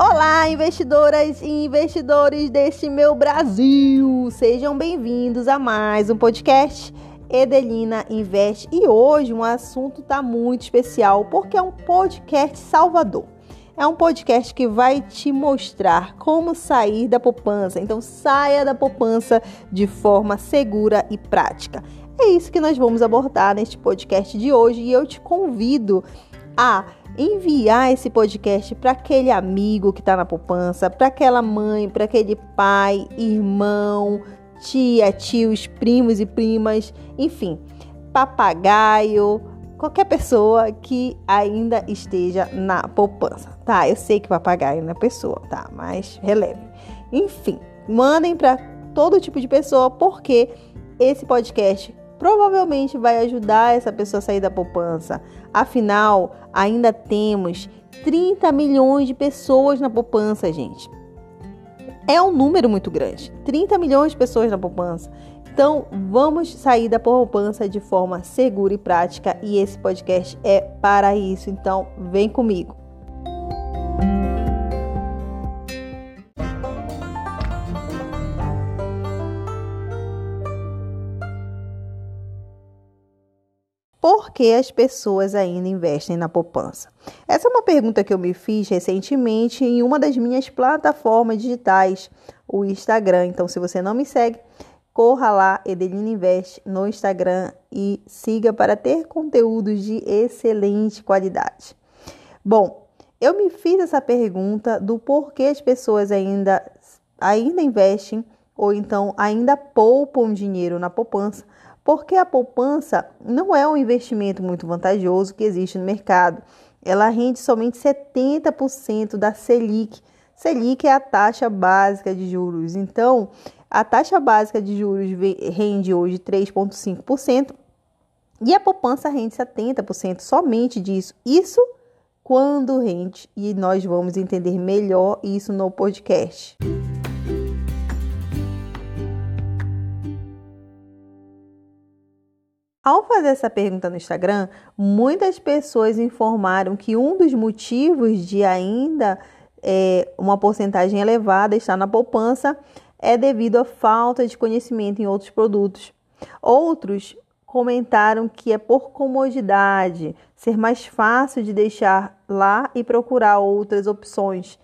Olá, investidoras e investidores deste meu Brasil! Sejam bem-vindos a mais um podcast Edelina Investe. E hoje um assunto tá muito especial porque é um podcast salvador. É um podcast que vai te mostrar como sair da poupança. Então, saia da poupança de forma segura e prática. É isso que nós vamos abordar neste podcast de hoje e eu te convido a enviar esse podcast para aquele amigo que está na poupança, para aquela mãe, para aquele pai, irmão, tia, tios, primos e primas, enfim, papagaio, qualquer pessoa que ainda esteja na poupança, tá? Eu sei que papagaio não é pessoa, tá? Mas releve. Enfim, mandem para todo tipo de pessoa, porque esse podcast provavelmente vai ajudar essa pessoa a sair da poupança. Afinal, ainda temos 30 milhões de pessoas na poupança, gente. É um número muito grande. 30 milhões de pessoas na poupança. Então, vamos sair da poupança de forma segura e prática e esse podcast é para isso. Então, vem comigo. Que as pessoas ainda investem na poupança? Essa é uma pergunta que eu me fiz recentemente em uma das minhas plataformas digitais, o Instagram. Então, se você não me segue, corra lá, Edelina Invest, no Instagram e siga para ter conteúdos de excelente qualidade. Bom, eu me fiz essa pergunta do porquê as pessoas ainda, ainda investem ou então ainda poupam dinheiro na poupança porque a poupança não é um investimento muito vantajoso que existe no mercado. Ela rende somente 70% da Selic. Selic é a taxa básica de juros. Então, a taxa básica de juros rende hoje 3,5% e a poupança rende 70% somente disso. Isso quando rende, e nós vamos entender melhor isso no podcast. Ao fazer essa pergunta no Instagram, muitas pessoas informaram que um dos motivos de ainda é, uma porcentagem elevada estar na poupança é devido à falta de conhecimento em outros produtos. Outros comentaram que é por comodidade, ser mais fácil de deixar lá e procurar outras opções.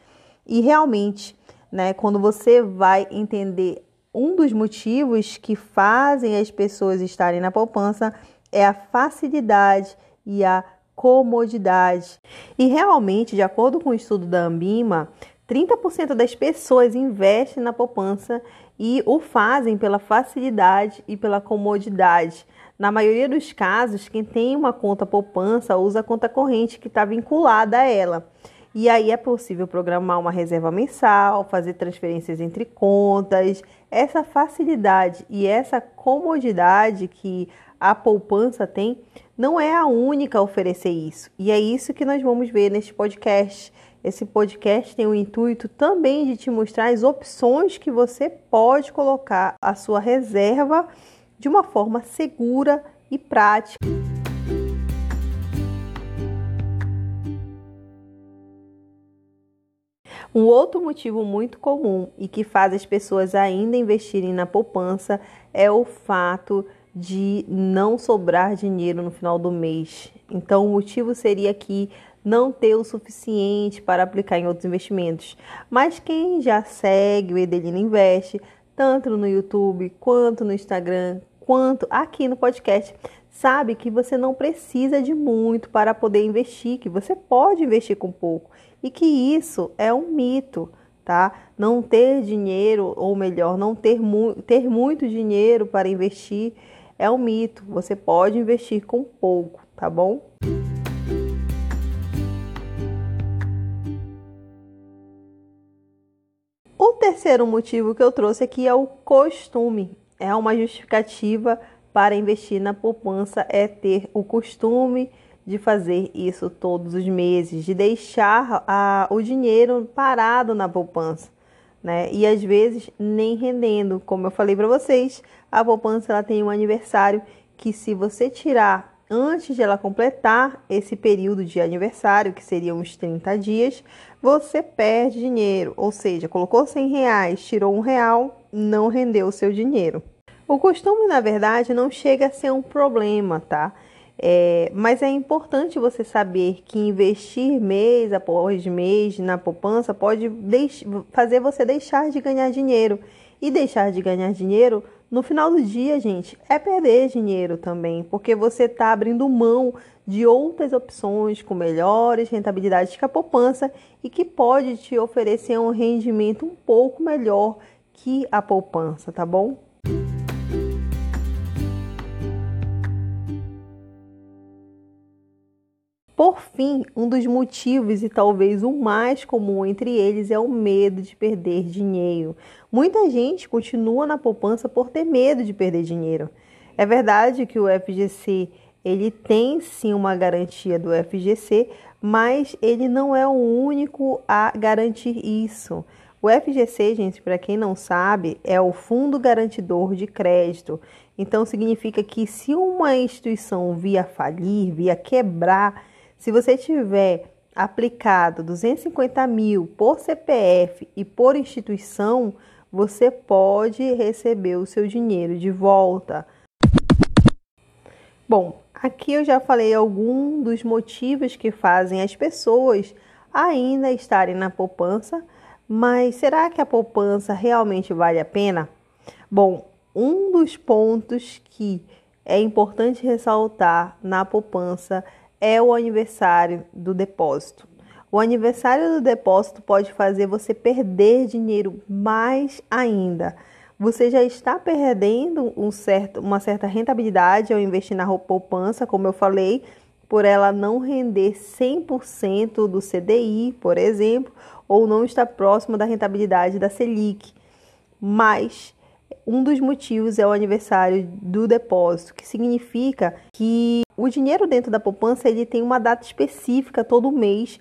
E realmente, né, quando você vai entender um dos motivos que fazem as pessoas estarem na poupança é a facilidade e a comodidade. E realmente, de acordo com o estudo da Ambima, 30% das pessoas investem na poupança e o fazem pela facilidade e pela comodidade. Na maioria dos casos, quem tem uma conta poupança usa a conta corrente que está vinculada a ela. E aí é possível programar uma reserva mensal, fazer transferências entre contas. Essa facilidade e essa comodidade que a poupança tem não é a única a oferecer isso. E é isso que nós vamos ver neste podcast. Esse podcast tem o intuito também de te mostrar as opções que você pode colocar a sua reserva de uma forma segura e prática. Um outro motivo muito comum e que faz as pessoas ainda investirem na poupança é o fato de não sobrar dinheiro no final do mês. Então, o motivo seria que não ter o suficiente para aplicar em outros investimentos. Mas quem já segue o Edelina Investe, tanto no YouTube quanto no Instagram, quanto aqui no podcast, sabe que você não precisa de muito para poder investir, que você pode investir com pouco e que isso é um mito, tá? Não ter dinheiro, ou melhor, não ter, mu ter muito dinheiro para investir é um mito. Você pode investir com pouco, tá bom? O terceiro motivo que eu trouxe aqui é o costume. É uma justificativa para investir na poupança é ter o costume de fazer isso todos os meses, de deixar a, o dinheiro parado na poupança, né? E às vezes nem rendendo, como eu falei para vocês, a poupança ela tem um aniversário que se você tirar antes de ela completar esse período de aniversário, que seriam uns 30 dias, você perde dinheiro. Ou seja, colocou 100 reais, tirou um real, não rendeu o seu dinheiro. O costume, na verdade, não chega a ser um problema, tá? É, mas é importante você saber que investir mês após mês na poupança pode fazer você deixar de ganhar dinheiro. E deixar de ganhar dinheiro no final do dia, gente, é perder dinheiro também, porque você está abrindo mão de outras opções com melhores rentabilidades que a poupança e que pode te oferecer um rendimento um pouco melhor que a poupança, tá bom? Por fim, um dos motivos e talvez o mais comum entre eles é o medo de perder dinheiro. Muita gente continua na poupança por ter medo de perder dinheiro. É verdade que o FGC ele tem sim uma garantia do FGC, mas ele não é o único a garantir isso. O FGC, gente, para quem não sabe, é o Fundo Garantidor de Crédito. Então significa que se uma instituição via falir, via quebrar, se você tiver aplicado 250 mil por CPF e por instituição, você pode receber o seu dinheiro de volta. Bom, aqui eu já falei alguns dos motivos que fazem as pessoas ainda estarem na poupança, mas será que a poupança realmente vale a pena? Bom, um dos pontos que é importante ressaltar na poupança é o aniversário do depósito. O aniversário do depósito pode fazer você perder dinheiro mais ainda. Você já está perdendo um certo, uma certa rentabilidade ao investir na poupança, como eu falei, por ela não render 100% do CDI, por exemplo, ou não estar próximo da rentabilidade da Selic. Mas um dos motivos é o aniversário do depósito, que significa que o dinheiro dentro da poupança ele tem uma data específica todo mês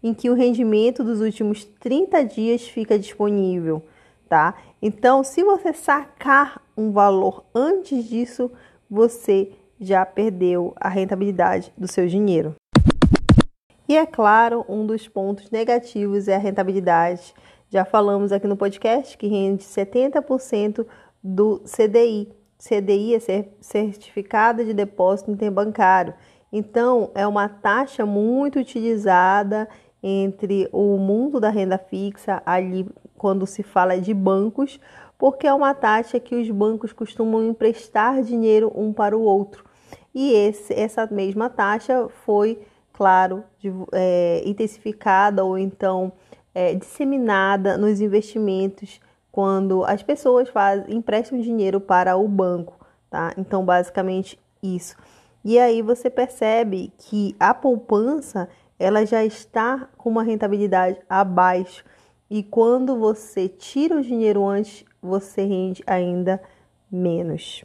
em que o rendimento dos últimos 30 dias fica disponível, tá? Então, se você sacar um valor antes disso, você já perdeu a rentabilidade do seu dinheiro. E é claro, um dos pontos negativos é a rentabilidade. Já falamos aqui no podcast que rende 70% do CDI. CDI é Certificado de Depósito Interbancário. Então, é uma taxa muito utilizada entre o mundo da renda fixa, ali quando se fala de bancos, porque é uma taxa que os bancos costumam emprestar dinheiro um para o outro. E esse, essa mesma taxa foi, claro, de, é, intensificada ou então é, disseminada nos investimentos quando as pessoas fazem, emprestam dinheiro para o banco, tá? Então, basicamente isso. E aí você percebe que a poupança ela já está com uma rentabilidade abaixo e quando você tira o dinheiro antes, você rende ainda menos.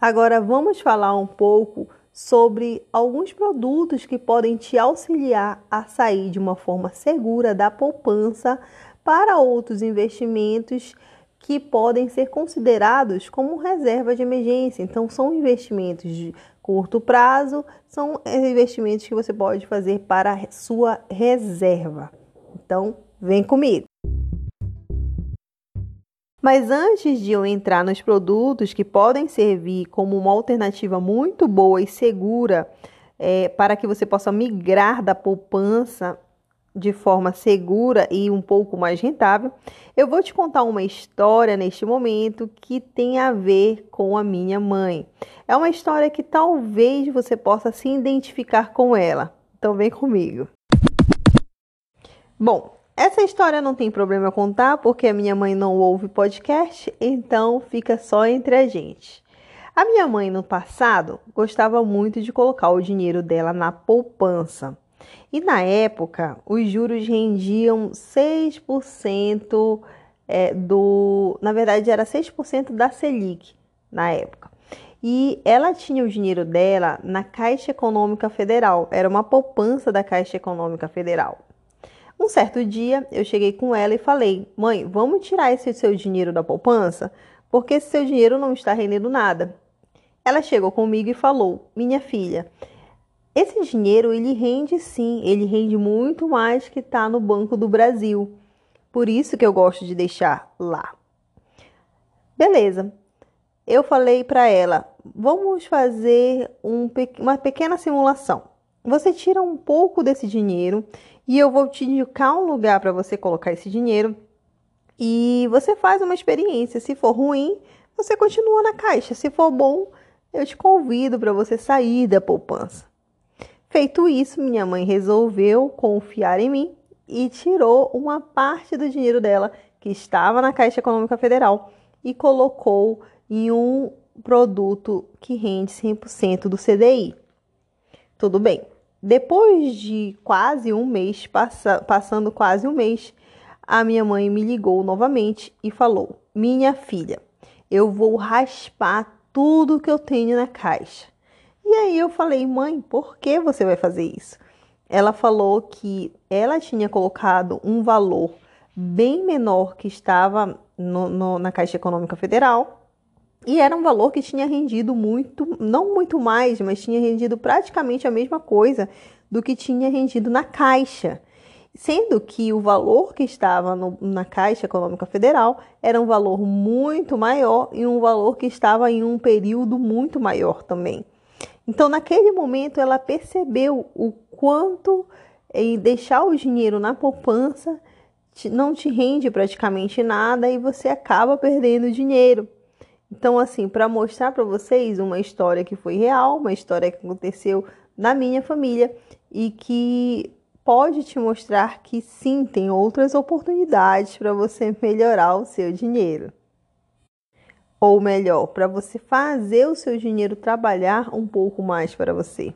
Agora vamos falar um pouco sobre alguns produtos que podem te auxiliar a sair de uma forma segura da poupança para outros investimentos que podem ser considerados como reserva de emergência. Então, são investimentos de curto prazo, são investimentos que você pode fazer para a sua reserva. Então, vem comigo. Mas antes de eu entrar nos produtos que podem servir como uma alternativa muito boa e segura é, para que você possa migrar da poupança de forma segura e um pouco mais rentável, eu vou te contar uma história neste momento que tem a ver com a minha mãe. É uma história que talvez você possa se identificar com ela. Então vem comigo. Bom, essa história não tem problema contar porque a minha mãe não ouve podcast, então fica só entre a gente. A minha mãe no passado gostava muito de colocar o dinheiro dela na poupança. E na época, os juros rendiam 6% é, do. Na verdade, era 6% da Selic na época. E ela tinha o dinheiro dela na Caixa Econômica Federal, era uma poupança da Caixa Econômica Federal. Um certo dia eu cheguei com ela e falei: Mãe, vamos tirar esse seu dinheiro da poupança? Porque esse seu dinheiro não está rendendo nada. Ela chegou comigo e falou: Minha filha, esse dinheiro ele rende sim, ele rende muito mais que está no Banco do Brasil. Por isso que eu gosto de deixar lá. Beleza. Eu falei para ela: vamos fazer um, uma pequena simulação. Você tira um pouco desse dinheiro e eu vou te indicar um lugar para você colocar esse dinheiro e você faz uma experiência. Se for ruim, você continua na caixa. Se for bom, eu te convido para você sair da poupança. Feito isso, minha mãe resolveu confiar em mim e tirou uma parte do dinheiro dela que estava na Caixa Econômica Federal e colocou em um produto que rende 100% do CDI. Tudo bem. Depois de quase um mês, passa, passando quase um mês, a minha mãe me ligou novamente e falou: Minha filha, eu vou raspar tudo que eu tenho na caixa. E aí eu falei, mãe, por que você vai fazer isso? Ela falou que ela tinha colocado um valor bem menor que estava no, no, na Caixa Econômica Federal e era um valor que tinha rendido muito, não muito mais, mas tinha rendido praticamente a mesma coisa do que tinha rendido na Caixa. Sendo que o valor que estava no, na Caixa Econômica Federal era um valor muito maior e um valor que estava em um período muito maior também. Então, naquele momento, ela percebeu o quanto em deixar o dinheiro na poupança não te rende praticamente nada e você acaba perdendo dinheiro. Então, assim, para mostrar para vocês uma história que foi real, uma história que aconteceu na minha família e que pode te mostrar que sim, tem outras oportunidades para você melhorar o seu dinheiro. Ou melhor, para você fazer o seu dinheiro trabalhar um pouco mais para você.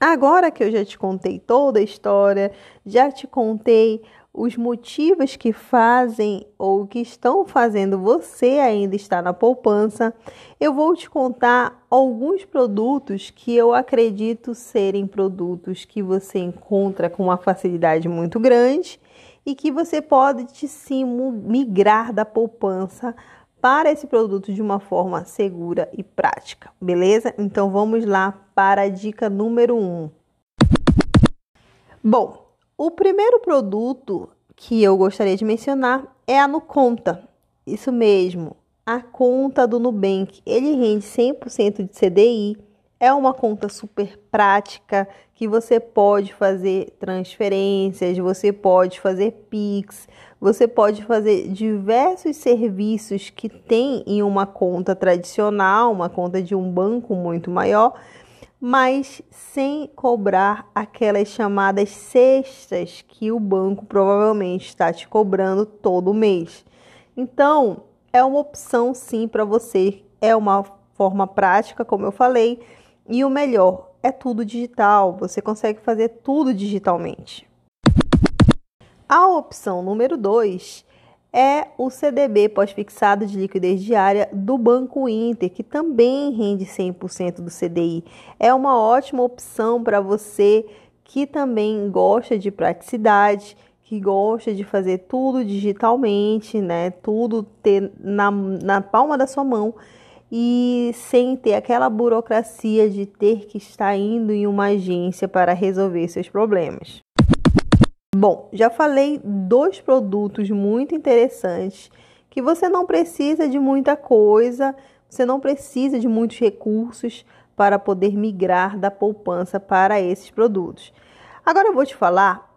Agora que eu já te contei toda a história, já te contei os motivos que fazem ou que estão fazendo você ainda estar na poupança, eu vou te contar alguns produtos que eu acredito serem produtos que você encontra com uma facilidade muito grande e que você pode sim migrar da poupança para esse produto de uma forma segura e prática, beleza? Então vamos lá para a dica número 1. Um. Bom, o primeiro produto que eu gostaria de mencionar é a Nuconta. Isso mesmo, a conta do Nubank. Ele rende 100% de CDI. É uma conta super prática que você pode fazer transferências, você pode fazer Pix, você pode fazer diversos serviços que tem em uma conta tradicional, uma conta de um banco muito maior mas sem cobrar aquelas chamadas cestas que o banco provavelmente está te cobrando todo mês. Então, é uma opção sim para você, é uma forma prática, como eu falei, e o melhor, é tudo digital, você consegue fazer tudo digitalmente. A opção número 2 é o CDB pós-fixado de liquidez diária do Banco Inter, que também rende 100% do CDI. É uma ótima opção para você que também gosta de praticidade, que gosta de fazer tudo digitalmente, né? Tudo ter na, na palma da sua mão e sem ter aquela burocracia de ter que estar indo em uma agência para resolver seus problemas. Bom, já falei dois produtos muito interessantes que você não precisa de muita coisa, você não precisa de muitos recursos para poder migrar da poupança para esses produtos. Agora eu vou te falar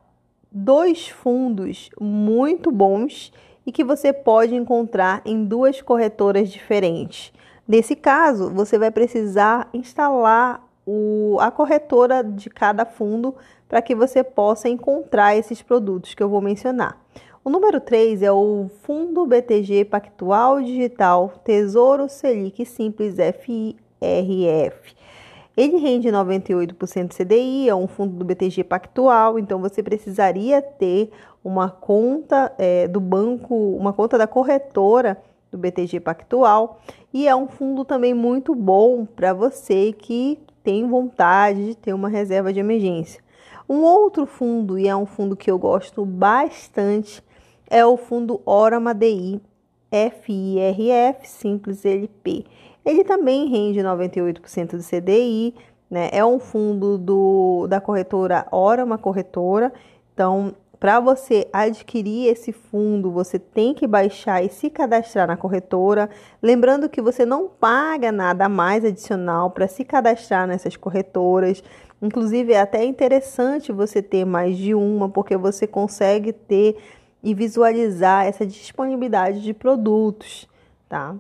dois fundos muito bons e que você pode encontrar em duas corretoras diferentes. Nesse caso, você vai precisar instalar o, a corretora de cada fundo para que você possa encontrar esses produtos que eu vou mencionar. O número 3 é o Fundo BTG Pactual Digital Tesouro Selic Simples FIRF. Ele rende 98% CDI, é um fundo do BTG Pactual, então você precisaria ter uma conta é, do banco, uma conta da corretora do BTG Pactual e é um fundo também muito bom para você que tem vontade de ter uma reserva de emergência. Um outro fundo, e é um fundo que eu gosto bastante, é o fundo Orama DI FIRF Simples LP. Ele também rende 98% do CDI, né? É um fundo do, da corretora Orama Corretora. Então, para você adquirir esse fundo, você tem que baixar e se cadastrar na corretora. Lembrando que você não paga nada mais adicional para se cadastrar nessas corretoras. Inclusive, é até interessante você ter mais de uma, porque você consegue ter e visualizar essa disponibilidade de produtos, tá?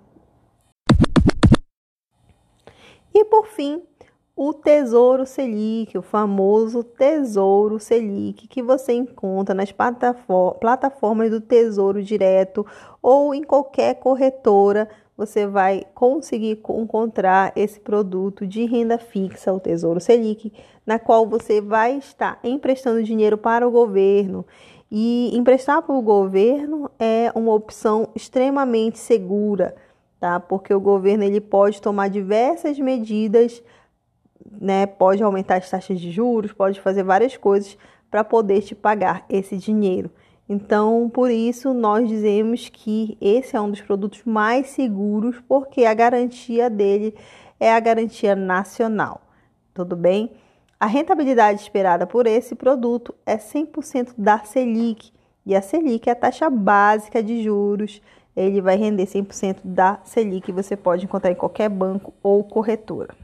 E por fim, o Tesouro Selic, o famoso Tesouro Selic, que você encontra nas plataformas do Tesouro Direto ou em qualquer corretora, você vai conseguir encontrar esse produto de renda fixa, o Tesouro Selic, na qual você vai estar emprestando dinheiro para o governo e emprestar para o governo é uma opção extremamente segura, tá? Porque o governo ele pode tomar diversas medidas, né? Pode aumentar as taxas de juros, pode fazer várias coisas para poder te pagar esse dinheiro. Então, por isso nós dizemos que esse é um dos produtos mais seguros, porque a garantia dele é a garantia nacional. Tudo bem? A rentabilidade esperada por esse produto é 100% da Selic, e a Selic é a taxa básica de juros. Ele vai render 100% da Selic, você pode encontrar em qualquer banco ou corretora.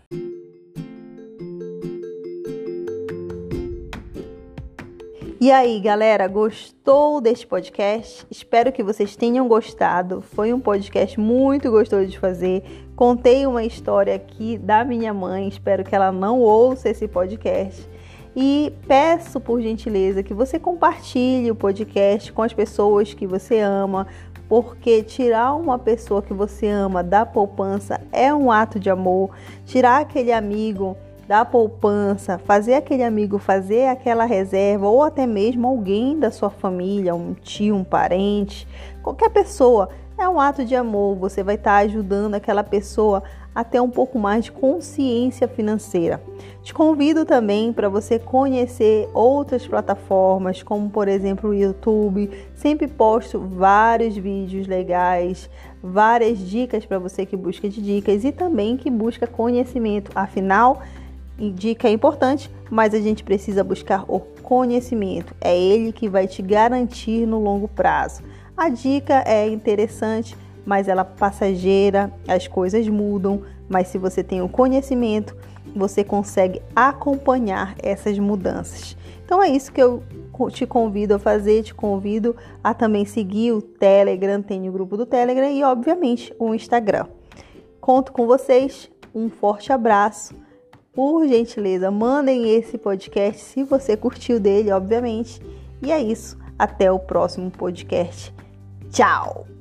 E aí, galera, gostou deste podcast? Espero que vocês tenham gostado. Foi um podcast muito gostoso de fazer. Contei uma história aqui da minha mãe, espero que ela não ouça esse podcast. E peço por gentileza que você compartilhe o podcast com as pessoas que você ama, porque tirar uma pessoa que você ama da poupança é um ato de amor. Tirar aquele amigo da poupança, fazer aquele amigo fazer aquela reserva ou até mesmo alguém da sua família, um tio, um parente, qualquer pessoa, é um ato de amor. Você vai estar ajudando aquela pessoa a ter um pouco mais de consciência financeira. Te convido também para você conhecer outras plataformas, como por exemplo o YouTube. Sempre posto vários vídeos legais, várias dicas para você que busca de dicas e também que busca conhecimento. Afinal, dica é importante, mas a gente precisa buscar o conhecimento. É ele que vai te garantir no longo prazo. A dica é interessante, mas ela é passageira, as coisas mudam, mas se você tem o conhecimento, você consegue acompanhar essas mudanças. Então é isso que eu te convido a fazer, te convido a também seguir o Telegram, tem o grupo do Telegram e obviamente o Instagram. Conto com vocês, um forte abraço por gentileza, mandem esse podcast se você curtiu dele, obviamente. E é isso. Até o próximo podcast. Tchau!